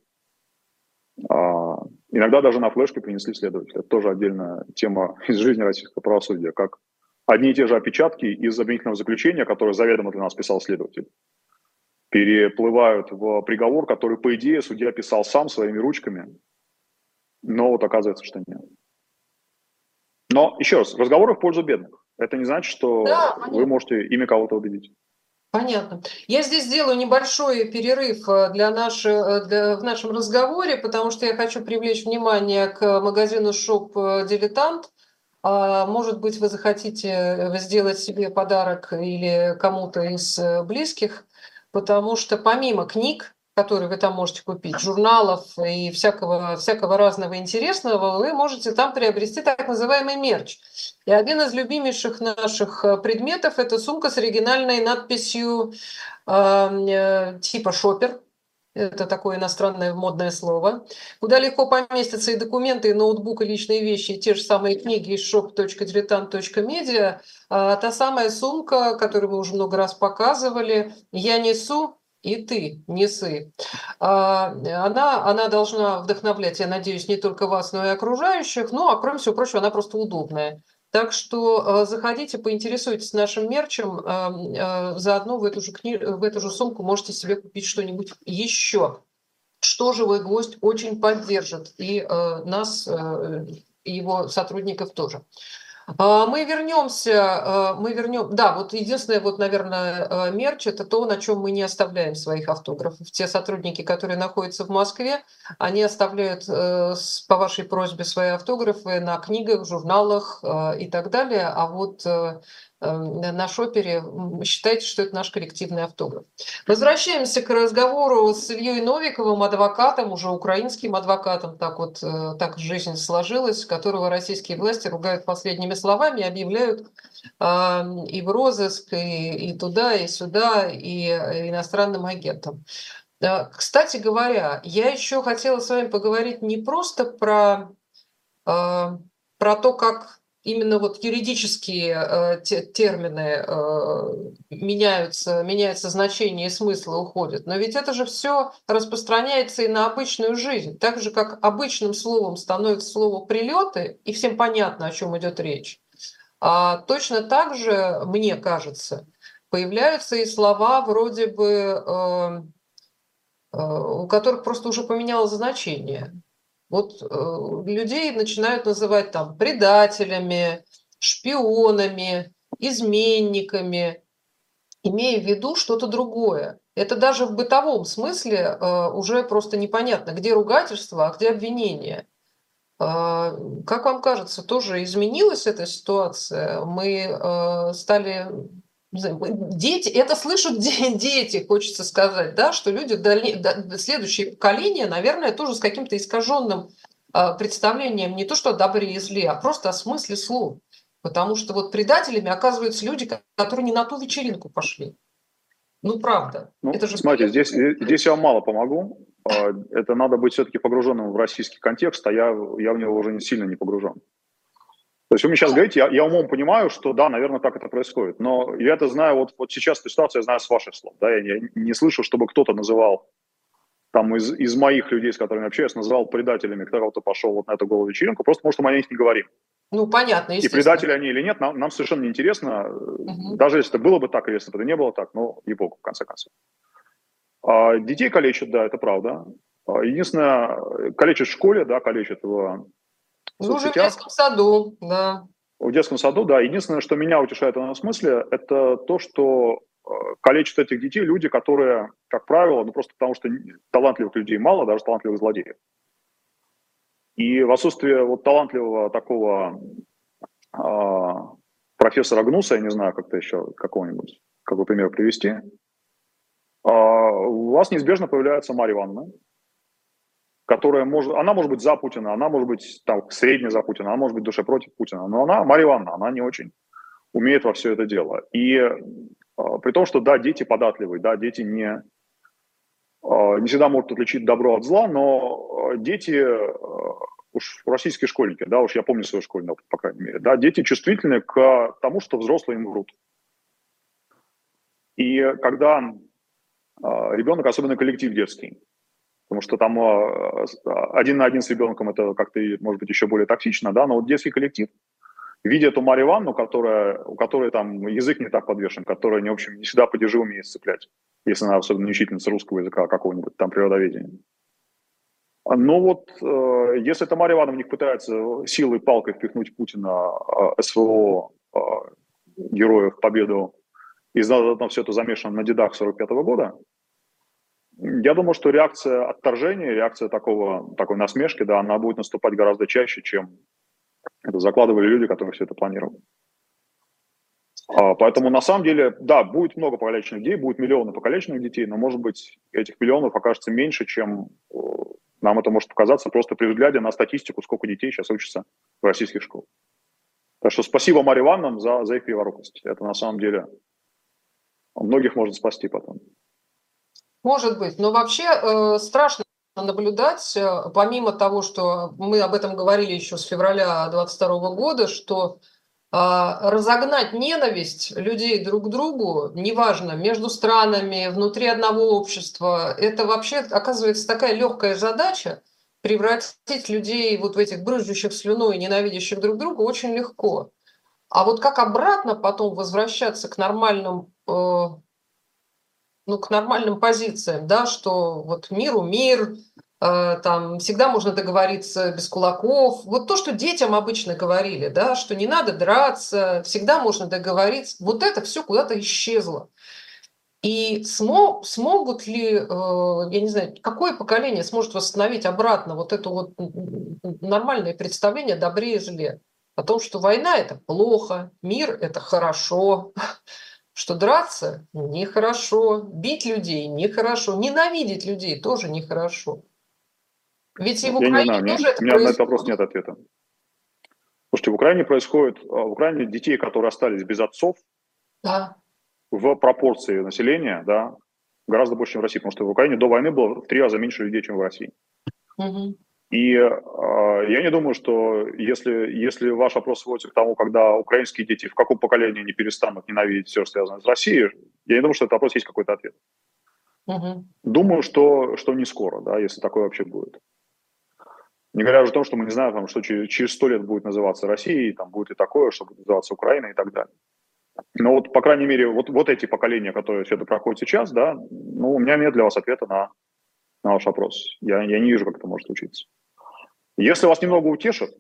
А, иногда даже на флешке принесли следователя. Это тоже отдельная тема из жизни российского правосудия, как одни и те же опечатки из обвинительного заключения, которое заведомо для нас писал следователь, переплывают в приговор, который, по идее, судья писал сам своими ручками, но вот оказывается, что нет. Но, еще раз, разговоры в пользу бедных. Это не значит, что да, вы можете ими кого-то убедить. Понятно. Я здесь сделаю небольшой перерыв э, для наш, э, для, в нашем разговоре, потому что я хочу привлечь внимание к магазину Shop Дилетант. А, может быть, вы захотите э, сделать себе подарок или кому-то из близких, потому что помимо книг, которые вы там можете купить, журналов и всякого, всякого разного интересного, вы можете там приобрести так называемый мерч. И один из любимейших наших э, предметов – это сумка с оригинальной надписью э, типа «Шопер», это такое иностранное модное слово, куда легко поместятся и документы, и ноутбук, и личные вещи, и те же самые книги из shop.diletant.media. А та самая сумка, которую мы уже много раз показывали, я несу и ты несы. А, она, она должна вдохновлять, я надеюсь, не только вас, но и окружающих. Ну, а кроме всего прочего, она просто удобная. Так что э, заходите, поинтересуйтесь нашим мерчем. Э, заодно в эту же, кни... в эту же сумку можете себе купить что-нибудь еще. Что живой гвоздь очень поддержит и нас, и его сотрудников тоже. А, мы вернемся, а, мы вернем, да, вот единственное, вот, наверное, а, мерч, это то, на чем мы не оставляем своих автографов. Те сотрудники, которые находятся в Москве, они оставляют э, по вашей просьбе свои автографы на книгах, журналах и так далее, а вот э, на шопере, считайте, что это наш коллективный автограф. Возвращаемся к разговору с Ильей Новиковым, адвокатом, уже украинским адвокатом, так вот э, так жизнь сложилась, которого российские власти ругают последними словами, объявляют э, и в розыск, и, и туда, и сюда, и иностранным агентом. Кстати говоря, я еще хотела с вами поговорить не просто про, э, про то, как именно вот юридические э, термины э, меняются, меняется значение и смысл уходит. Но ведь это же все распространяется и на обычную жизнь. Так же, как обычным словом становится слово «прилеты», и всем понятно, о чем идет речь. А точно так же, мне кажется, появляются и слова вроде бы, э, э, у которых просто уже поменялось значение. Вот э, людей начинают называть там предателями, шпионами, изменниками, имея в виду что-то другое. Это даже в бытовом смысле э, уже просто непонятно, где ругательство, а где обвинение. Э, как вам кажется, тоже изменилась эта ситуация? Мы э, стали Дети, это слышат дети, хочется сказать, да, что люди, следующее поколение, наверное, тоже с каким-то искаженным а, представлением не то что о добре и зле, а просто о смысле слов. Потому что вот предателями оказываются люди, которые не на ту вечеринку пошли. Ну, правда. Ну, это же смотрите, здесь, здесь я вам мало помогу. А, это надо быть все-таки погруженным в российский контекст, а я, я в него уже не сильно не погружен. То есть вы мне сейчас говорите, я, я умом понимаю, что да, наверное, так это происходит. Но я это знаю, вот, вот сейчас эту ситуацию я знаю с ваших слов. Да, я, я не слышу, чтобы кто-то называл там из, из моих людей, с которыми общаюсь, называл предателями кто-то пошел вот на эту голую вечеринку, просто потому что мы о них не говорим. Ну, понятно, И предатели они или нет, нам, нам совершенно неинтересно. Угу. Даже если это было бы так, или если бы это не было так, ну, и богу, в конце концов. А детей калечат, да, это правда. А единственное, калечат в школе, да, калечат в ну, уже в детском саду, да. В детском саду, да. Единственное, что меня утешает в этом смысле, это то, что э, калечат этих детей люди, которые, как правило, ну просто потому что талантливых людей мало, даже талантливых злодеев. И в отсутствие вот талантливого такого э, профессора Гнуса, я не знаю, как-то еще какого-нибудь, какой пример привести, э, у вас неизбежно появляется Марья Ивановна, которая может, она может быть за Путина, она может быть там средняя за Путина, она может быть душе против Путина, но она, Мария Ивановна, она не очень умеет во все это дело. И э, при том, что да, дети податливые, да, дети не, э, не всегда могут отличить добро от зла, но дети, э, уж российские школьники, да, уж я помню свой школьный опыт, по крайней мере, да, дети чувствительны к тому, что взрослые им врут. И когда ребенок, особенно коллектив детский, потому что там э, один на один с ребенком это как-то, может быть, еще более токсично, да, но вот детский коллектив, видя эту Марию Ивановну, которая, у которой там язык не так подвешен, которая, не, в общем, не всегда падежи умеет сцеплять, если она особенно не учительница русского языка, какого-нибудь там природоведения. Но вот э, если это Мария Ивановна них пытается силой палкой впихнуть Путина, э, СВО, э, героев победу, и заодно все это замешано на дедах 45 -го года, я думаю, что реакция отторжения, реакция такого, такой насмешки, да, она будет наступать гораздо чаще, чем это закладывали люди, которые все это планировали. А, поэтому на самом деле, да, будет много покалеченных детей, будет миллионы покалеченных детей, но, может быть, этих миллионов окажется меньше, чем э, нам это может показаться просто при взгляде на статистику, сколько детей сейчас учатся в российских школах. Так что спасибо Марии Ивановнам за, за их криворукость. Это на самом деле многих может спасти потом. Может быть, но вообще э, страшно наблюдать, э, помимо того, что мы об этом говорили еще с февраля 2022 года, что э, разогнать ненависть людей друг к другу, неважно, между странами, внутри одного общества, это вообще оказывается такая легкая задача, превратить людей вот в этих брызжущих слюной, ненавидящих друг друга, очень легко. А вот как обратно потом возвращаться к нормальным э, ну, к нормальным позициям, да, что вот миру мир, э, там всегда можно договориться без кулаков. Вот то, что детям обычно говорили, да, что не надо драться, всегда можно договориться. Вот это все куда-то исчезло. И смог, смогут ли, э, я не знаю, какое поколение сможет восстановить обратно вот это вот нормальное представление о добре и зле? О том, что война – это плохо, мир – это хорошо, что драться нехорошо, бить людей нехорошо, ненавидеть людей тоже нехорошо. Ведь и в Украине Я не знаю, тоже это У меня происходит. на этот вопрос нет ответа. Слушайте, в Украине происходит, а, в Украине детей, которые остались без отцов, да. в пропорции населения, да, гораздо больше, чем в России, потому что в Украине до войны было в три раза меньше людей, чем в России. Угу. И э, я не думаю, что если, если ваш вопрос сводится к тому, когда украинские дети в каком поколении не перестанут ненавидеть все, что связано с Россией, я не думаю, что этот вопрос есть какой-то ответ. Угу. Думаю, что, что не скоро, да, если такое вообще будет. Не говоря уже о том, что мы не знаем, там, что через сто лет будет называться Россией, там будет и такое, что будет называться Украина и так далее. Но вот, по крайней мере, вот, вот эти поколения, которые все это проходят сейчас, да, ну, у меня нет для вас ответа на, на ваш вопрос. Я, я не вижу, как это может случиться. Если вас немного утешит,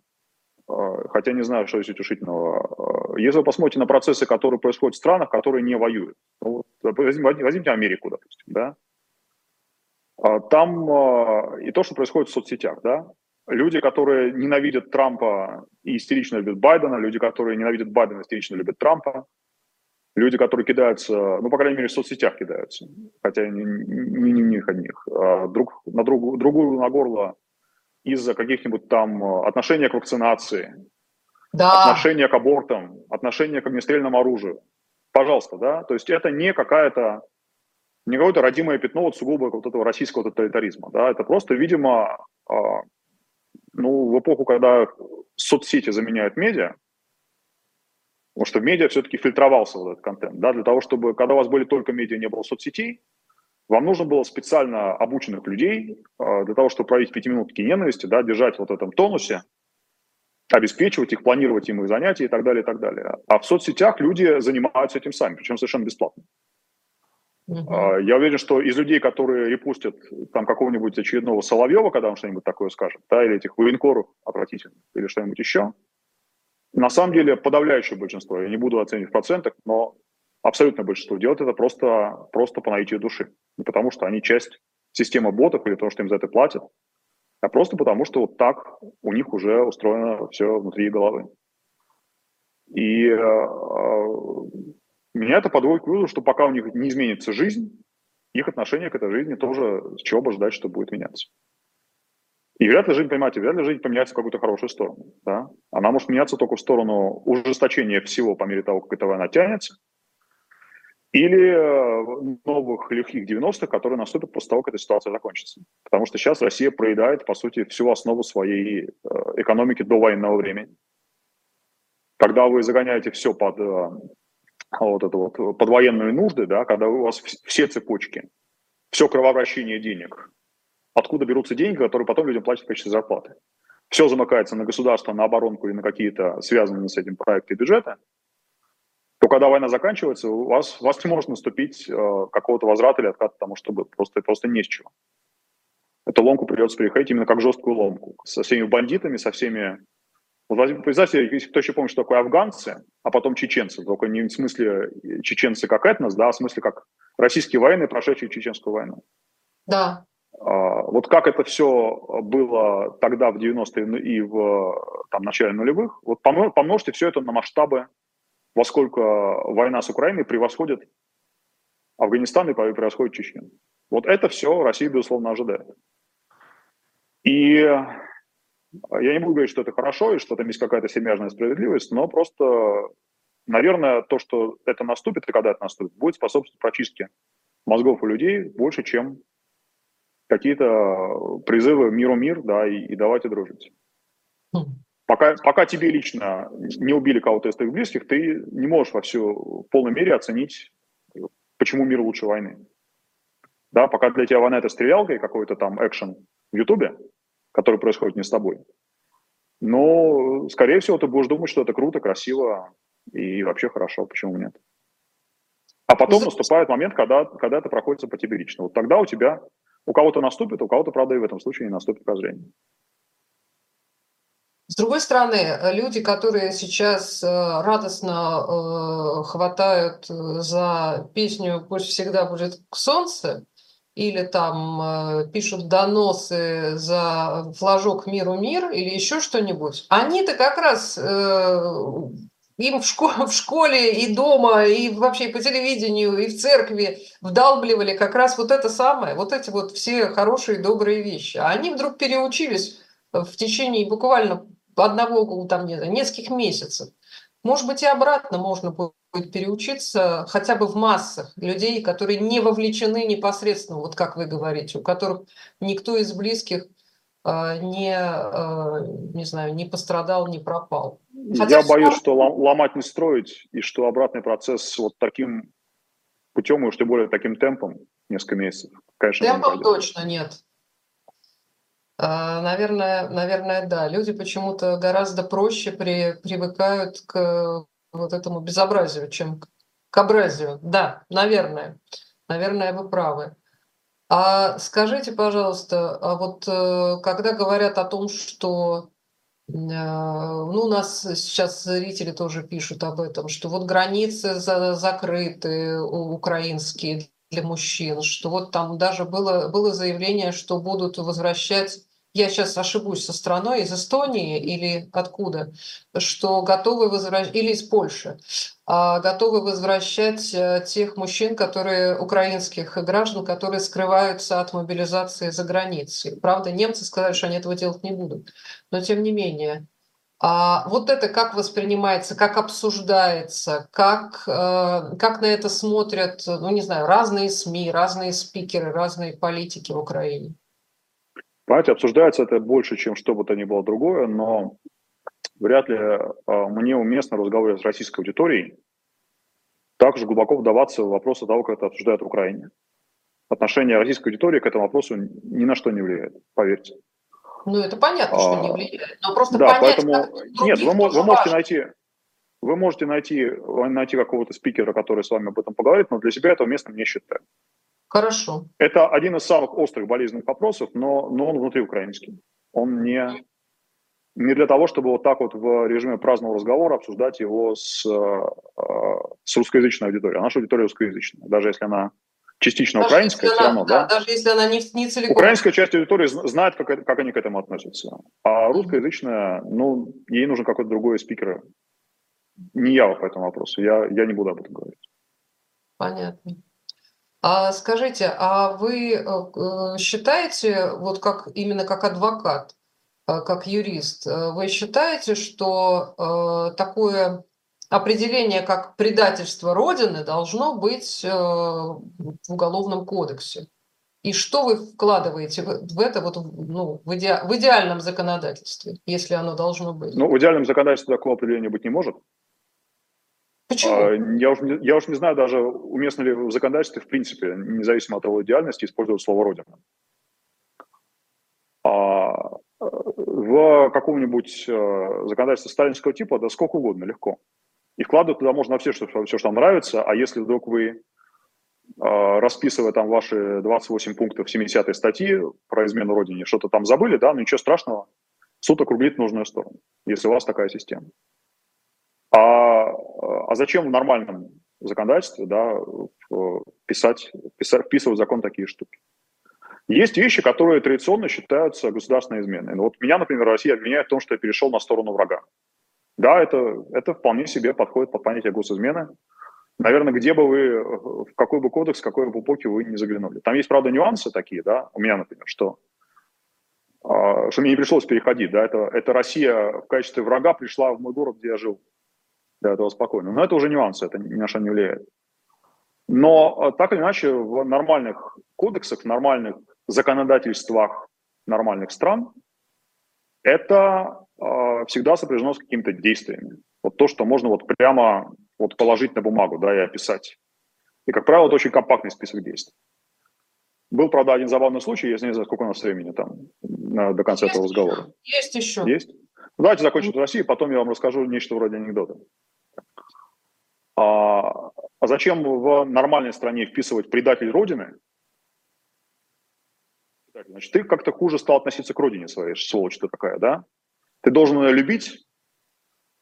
э, хотя не знаю, что есть утешительного, э, если вы посмотрите на процессы, которые происходят в странах, которые не воюют, ну, возьмите Америку, допустим, да, а там э, и то, что происходит в соцсетях, да, люди, которые ненавидят Трампа и истерично любят Байдена, люди, которые ненавидят Байдена и истерично любят Трампа, люди, которые кидаются, ну, по крайней мере, в соцсетях кидаются, хотя не, не, не них одних, а друг на другу, другую на горло из-за каких-нибудь там э, отношения к вакцинации, да. отношения к абортам, отношения к огнестрельному оружию. Пожалуйста, да? То есть это не какая-то не какое-то родимое пятно вот сугубо вот этого российского тоталитаризма. Да? Это просто, видимо, э, ну, в эпоху, когда соцсети заменяют медиа, потому что в медиа все-таки фильтровался вот этот контент, да, для того, чтобы, когда у вас были только медиа, не было соцсетей, вам нужно было специально обученных людей э, для того, чтобы проводить пятиминутки ненависти, да, держать вот в этом тонусе, обеспечивать их, планировать им их занятия и так далее, и так далее. А в соцсетях люди занимаются этим сами, причем совершенно бесплатно. Uh-huh. Я уверен, что из людей, которые репустят там какого-нибудь очередного Соловьева, когда он что-нибудь такое скажет, да, или этих военкоров отвратительных, или что-нибудь еще, на самом деле подавляющее большинство, я не буду оценивать в процентах, но абсолютное большинство делает это просто, просто по наитию души. Не потому, что они часть системы ботов или потому, что им за это платят, а просто потому, что вот так у них уже устроено все внутри головы. И э, э, меня это подводит к выводу, что пока у них не изменится жизнь, их отношение к этой жизни тоже с чего бы ждать, что будет меняться. И вряд ли жизнь, понимаете, вряд ли жизнь поменяется в какую-то хорошую сторону. Да? Она может меняться только в сторону ужесточения всего по мере того, как эта война тянется, или э, новых лихих 90-х, которые наступят после того, как эта ситуация закончится. Потому что сейчас Россия проедает, по сути, всю основу своей э, экономики до военного времени. Когда вы загоняете все под э, вот это вот, под военные нужды, да, когда у вас все цепочки, все кровообращение денег, откуда берутся деньги, которые потом людям платят в качестве зарплаты. Все замыкается на государство, на оборонку и на какие-то связанные с этим проекты и бюджеты, то когда война заканчивается, у вас, у вас не может наступить э, какого-то возврата или отката, потому что просто, просто не с чего. Эту ломку придется переходить именно как жесткую ломку. Со всеми бандитами, со всеми... Вот представьте, если кто еще помнит, что такое афганцы, а потом чеченцы, только не в смысле чеченцы как этнос, да, а в смысле как российские военные, прошедшие чеченскую войну. Да. А, вот как это все было тогда в 90-е и в там, начале нулевых, вот помножьте все это на масштабы, во сколько война с Украиной превосходит Афганистан и превосходит Чечню. Вот это все Россия, безусловно, ожидает. И я не буду говорить, что это хорошо и что там есть какая-то семяжная справедливость, но просто, наверное, то, что это наступит и когда это наступит, будет способствовать прочистке мозгов у людей больше, чем какие-то призывы миру мир, да, и, и давайте дружить. Пока, пока тебе лично не убили кого-то из твоих близких, ты не можешь во всю в полной мере оценить, почему мир лучше войны. Да, пока для тебя война это стрелялка и какой-то там экшен в Ютубе, который происходит не с тобой. Но, скорее всего, ты будешь думать, что это круто, красиво и вообще хорошо. Почему нет? А потом наступает момент, когда, когда это проходит по тебе лично. Вот тогда у тебя у кого-то наступит, у кого-то, правда, и в этом случае не наступит прозрение. С другой стороны, люди, которые сейчас э, радостно э, хватают э, за песню «Пусть всегда будет солнце», или там пишут доносы за флажок «Миру мир» или еще что-нибудь, они-то как раз им в, школе, в школе и дома, и вообще по телевидению, и в церкви вдалбливали как раз вот это самое, вот эти вот все хорошие, добрые вещи. А они вдруг переучились в течение буквально одного, там, не знаю, нескольких месяцев. Может быть, и обратно можно будет переучиться хотя бы в массах людей, которые не вовлечены непосредственно, вот как вы говорите, у которых никто из близких а, не, а, не знаю, не пострадал, не пропал. Хотя Я боюсь, что ломать не строить, и что обратный процесс вот таким путем, и уж тем более таким темпом, несколько месяцев, конечно, Темпом не точно нет. А, наверное, наверное, да. Люди почему-то гораздо проще при, привыкают к вот этому безобразию, чем к образию. Да, наверное. Наверное, вы правы. А скажите, пожалуйста, а вот э, когда говорят о том, что э, ну, у нас сейчас зрители тоже пишут об этом, что вот границы за, закрыты украинские для мужчин, что вот там даже было, было заявление, что будут возвращать я сейчас ошибусь со страной, из Эстонии или откуда, что готовы возвращать, или из Польши, а, готовы возвращать э, тех мужчин, которые, украинских граждан, которые скрываются от мобилизации за границей. Правда, немцы сказали, что они этого делать не будут. Но тем не менее, а вот это как воспринимается, как обсуждается, как, э, как на это смотрят, ну не знаю, разные СМИ, разные спикеры, разные политики в Украине? Понимаете, обсуждается это больше, чем что бы то ни было другое, но вряд ли а, мне уместно разговаривать с российской аудиторией, также глубоко вдаваться в вопросы того, как это обсуждают в Украине. Отношение российской аудитории к этому вопросу ни на что не влияет, поверьте. Ну, это понятно, что не а, влияет. Но просто да, понять, поэтому... Нет, вы, вы можете найти... Вы можете найти, найти какого-то спикера, который с вами об этом поговорит, но для себя этого места не считаю. Хорошо. Это один из самых острых болезненных вопросов, но, но он внутриукраинский. Он не, не для того, чтобы вот так вот в режиме праздного разговора обсуждать его с, э, с русскоязычной аудиторией. А наша аудитория русскоязычная, даже если она частично даже украинская, все равно, да, да? Даже если она не, не целиком. Украинская часть аудитории знает, как, как они к этому относятся. А русскоязычная, ну, ей нужен какой-то другой спикер. Не я по этому вопросу, я, я не буду об этом говорить. Понятно. А скажите, а вы э, считаете, вот как именно как адвокат, как юрист, вы считаете, что такое определение, как предательство Родины, должно быть в Уголовном кодексе? И что вы вкладываете в, это вот, ну, в, иде, в идеальном законодательстве, если оно должно быть? Ну, в идеальном законодательстве такого определения быть не может. Почему? А, я, уж, я уж не знаю даже, уместно ли в законодательстве, в принципе, независимо от его идеальности, использовать слово «родина». А в каком-нибудь э, законодательстве сталинского типа, да сколько угодно, легко. И вкладывать туда можно все, что, все, что вам нравится, а если вдруг вы а, расписывая там ваши 28 пунктов 70-й статьи про измену Родине, что-то там забыли, да, но ничего страшного, суд округлит в нужную сторону, если у вас такая система. А, а зачем в нормальном законодательстве да, писать, писать, вписывать в закон такие штуки? Есть вещи, которые традиционно считаются государственной изменой. Ну, вот меня, например, Россия обвиняет в том, что я перешел на сторону врага. Да, это, это вполне себе подходит под понятие госизмены наверное, где бы вы, в какой бы кодекс, в какой бы эпохи вы не заглянули. Там есть, правда, нюансы такие, да, у меня, например, что, а, что мне не пришлось переходить, да, это, это Россия в качестве врага пришла в мой город, где я жил. До этого спокойно. Но это уже нюансы, это ни на что не влияет. Но а, так или иначе в нормальных кодексах, в нормальных законодательствах нормальных стран это э, всегда сопряжено с какими-то действиями. Вот то, что можно вот прямо вот положить на бумагу, да, и описать. И, как правило, это очень компактный список действий. Был, правда, один забавный случай, я не знаю, сколько у нас времени там до конца есть этого разговора. Есть еще. Есть? Ну, давайте закончим с Россией, потом я вам расскажу нечто вроде анекдота. А, а зачем в нормальной стране вписывать предатель Родины? Значит, ты как-то хуже стал относиться к родине своей, сволочь ты такая, да? Ты должен ее любить,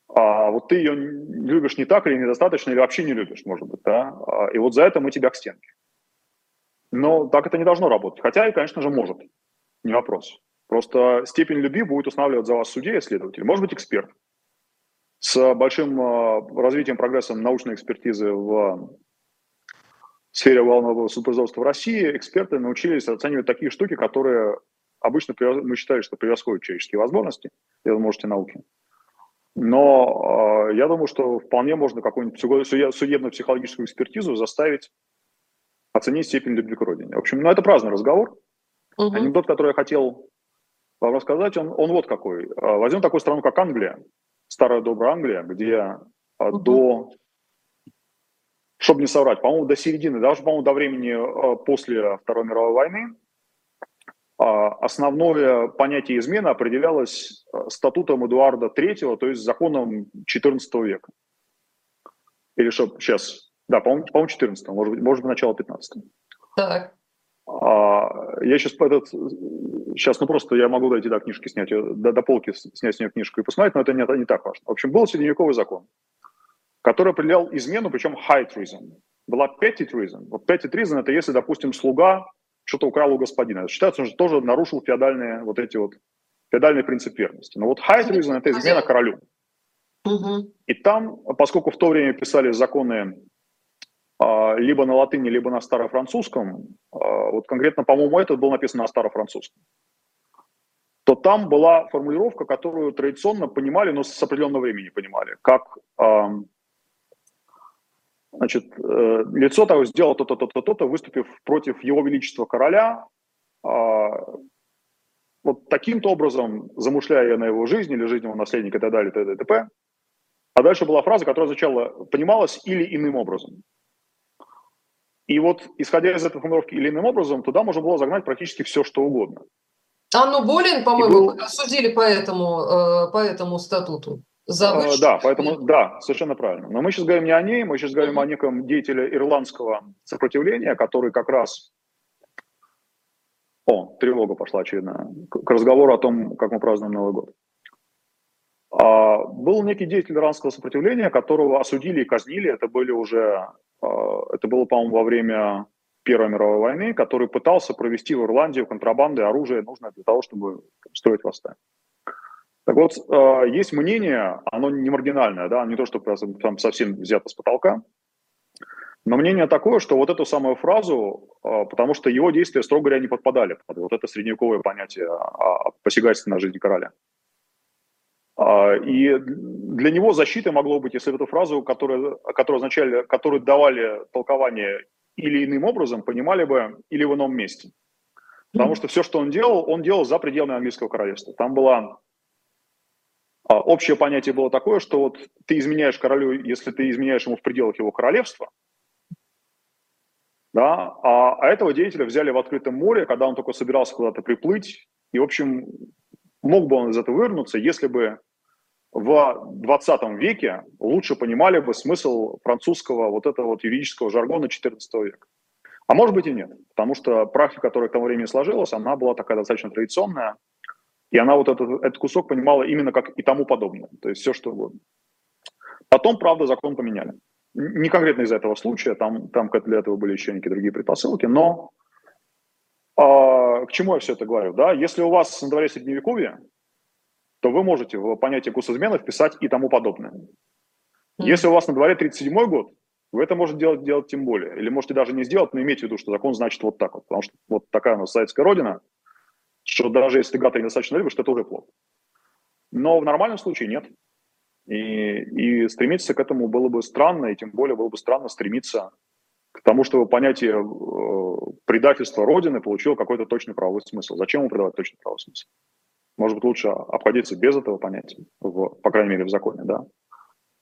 а вот ты ее любишь не так или недостаточно, или вообще не любишь, может быть, да, а, и вот за это мы тебя к стенке. Но так это не должно работать. Хотя и, конечно же, может, не вопрос. Просто степень любви будет устанавливать за вас судья и следователь, может быть, эксперт. С большим а, развитием, прогрессом научной экспертизы в сфере уголовного судопроизводства в России эксперты научились оценивать такие штуки, которые обычно мы считали, что превосходят человеческие возможности, и можете науки. Но э, я думаю, что вполне можно какую-нибудь судебно-психологическую экспертизу заставить оценить степень любви к родине. В общем, ну это праздный разговор. Угу. Анекдот, который я хотел вам рассказать, он, он вот какой. А, возьмем такую страну, как Англия, старая добрая Англия, где угу. до, чтобы не соврать, по-моему, до середины, даже, по-моему, до времени после Второй мировой войны, а, основное понятие измены определялось э, статутом Эдуарда III, то есть законом XIV века. Или что, сейчас, да, по-моему, по 14 может быть, может быть, начало 15 Так. А, я сейчас этот, сейчас, ну просто я могу дойти до книжки снять, до, до полки снять с нее книжку и посмотреть, но это не, не так важно. В общем, был средневековый закон, который определял измену, причем high treason. Была petty treason. Вот petty treason – это если, допустим, слуга что-то украл у господина. Считается, что тоже нарушил феодальные вот эти вот феодальный принцип верности. Но вот high treason – это измена королю. Угу. И там, поскольку в то время писали законы либо на латыни, либо на старофранцузском, а, вот конкретно, по-моему, это было написано на старофранцузском, то там была формулировка, которую традиционно понимали, но с определенного времени понимали, как Значит, э, лицо того сделало то-то, то-то, то-то, выступив против его величества короля, а, вот таким-то образом, замышляя на его жизнь или жизнь его наследника и так далее, т.д. т.п. А дальше была фраза, которая означала «понималась или иным образом». И вот, исходя из этой формулировки или иным образом, туда можно было загнать практически все, что угодно. Анну Болин, по-моему, был... осудили по этому, э, по этому статуту. Завышенный. Э, да, поэтому, да, совершенно правильно. Но мы сейчас говорим не о ней, мы сейчас говорим mm-hmm. о неком деятеле ирландского сопротивления, который как раз... О, тревога пошла очередная. К разговору о том, как мы празднуем Новый год. А, был некий деятель ирландского сопротивления, которого осудили и казнили. Это были уже... А, это было, по-моему, во время Первой мировой войны, который пытался провести в Ирландию контрабанды оружия, нужное для того, чтобы строить восстание. Так вот, э, есть мнение, оно не маргинальное, да, не то, что там совсем взято с потолка, Но мнение такое, что вот эту самую фразу, а, потому что его действия, строго говоря, не подпадали под вот это средневековое понятие о посягательстве на жизнь короля. А, и для него защитой могло быть, если эту фразу, которая, которую, означали, которую давали толкование или иным образом, понимали бы или в ином месте. Потому что все, что он делал, он делал за пределами английского королевства. Там было а, общее понятие было такое, что вот ты изменяешь королю, если ты изменяешь ему в пределах его королевства, да, а, а этого деятеля взяли в открытом море, когда он только собирался куда-то приплыть, и, в общем, мог бы он из этого вернуться, если бы в 20 веке лучше понимали бы смысл французского вот этого вот юридического жаргона 14 века. А может быть и нет, потому что практика, которая к тому времени сложилась, она была такая достаточно традиционная, и она вот этот, этот кусок понимала именно как и тому подобное, то есть все что угодно. Потом, правда, закон поменяли. Не конкретно из-за этого случая, там, там для этого были еще некие другие предпосылки, но а, к чему я все это говорю? Да? Если у вас на дворе средневековье, то вы можете в понятие госизмены вписать и тому подобное. Если у вас на дворе 37 год, вы это можете делать, делать тем более. Или можете даже не сделать, но иметь в виду, что закон значит вот так вот. Потому что вот такая у нас советская родина, что даже если гата недостаточно любишь, что это уже плохо. Но в нормальном случае нет. И, и стремиться к этому было бы странно, и тем более было бы странно стремиться к тому, чтобы понятие э, предательства Родины получило какой-то точный правовой смысл. Зачем ему придавать точный правовой смысл? Может быть, лучше обходиться без этого понятия, в, по крайней мере, в законе, да.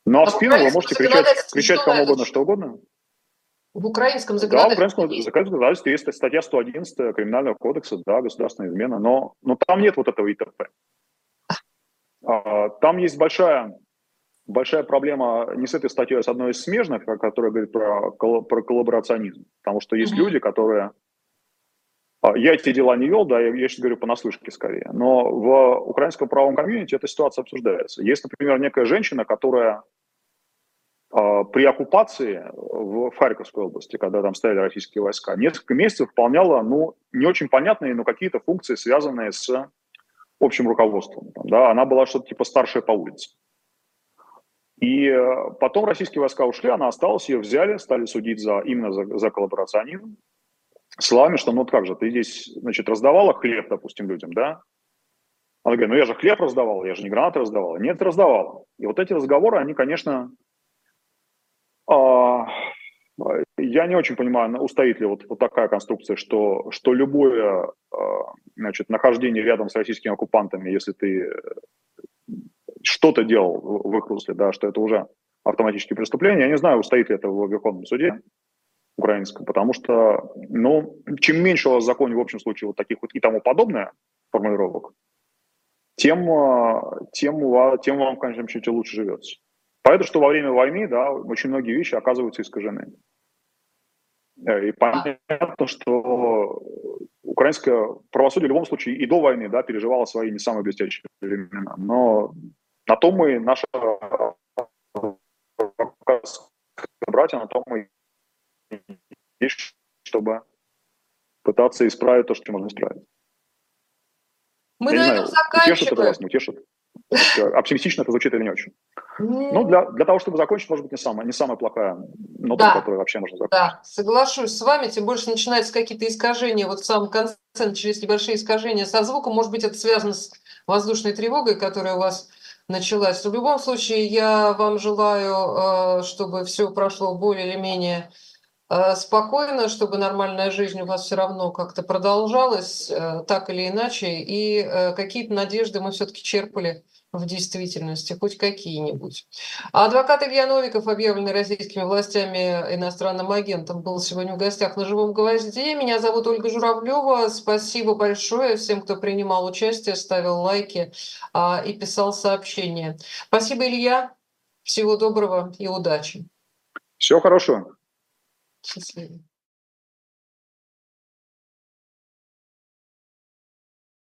Ну, а, а в спину вы можете кричать, кричать кому угодно, что угодно. В украинском законодательстве? Да, в украинском законодательстве есть статья 111 Криминального кодекса, да, государственная измена, но, но там нет вот этого ИТП. А, там есть большая, большая проблема не с этой статьей, а с одной из смежных, которая говорит про, про коллаборационизм. Потому что есть mm-hmm. люди, которые я эти дела не вел, да, я, я сейчас говорю понаслышке скорее, но в украинском правом комьюнити эта ситуация обсуждается. Есть, например, некая женщина, которая э, при оккупации в, в Харьковской области, когда там стояли российские войска, несколько месяцев выполняла, ну, не очень понятные, но какие-то функции, связанные с общим руководством. Там, да, она была что-то типа старшая по улице. И э, потом российские войска ушли, она осталась, ее взяли, стали судить за, именно за, за коллаборационизм словами, что ну как же, ты здесь, значит, раздавала хлеб, допустим, людям, да? Она говорит, ну я же хлеб раздавала, я же не гранаты раздавала. Нет, раздавала. И вот эти разговоры, они, конечно, а, я не очень понимаю, устоит ли вот, вот такая конструкция, что, что любое а, значит, нахождение рядом с российскими оккупантами, если ты что-то делал в их русле, да, что это уже автоматические преступления. Я не знаю, устоит ли это в Верховном суде украинском, потому что, ну, чем меньше у вас в законе, в общем случае, вот таких вот и тому подобное формулировок, тем, а, тем, тем вам в конечном счете лучше живется. Поэтому, что во время войны, да, очень многие вещи оказываются искажены. Э, и понятно, что украинское правосудие в любом случае и до войны да, переживало свои не самые блестящие времена. Но на том мы, наша братья, на том мы чтобы пытаться исправить то, что можно исправить. Мы Я на этом заканчиваем. Утешит это вас, не утешит. Оптимистично это звучит или не очень? Ну, для, для того, чтобы закончить, может быть, не самая, не самая плохая нота, да. которую вообще можно закончить. Да, соглашусь с вами, тем больше начинаются какие-то искажения, вот в самом конце начались небольшие искажения со звуком, может быть, это связано с воздушной тревогой, которая у вас началась. в любом случае, я вам желаю, э, чтобы все прошло более или менее спокойно, чтобы нормальная жизнь у вас все равно как-то продолжалась, э, так или иначе, и э, какие-то надежды мы все-таки черпали в действительности, хоть какие-нибудь. А адвокат Илья Новиков, объявленный российскими властями иностранным агентом, был сегодня в гостях на «Живом гвозде». Меня зовут Ольга Журавлева. Спасибо большое всем, кто принимал участие, ставил лайки а, и писал сообщения. Спасибо, Илья. Всего доброго и удачи. Всего хорошего. Счастливо.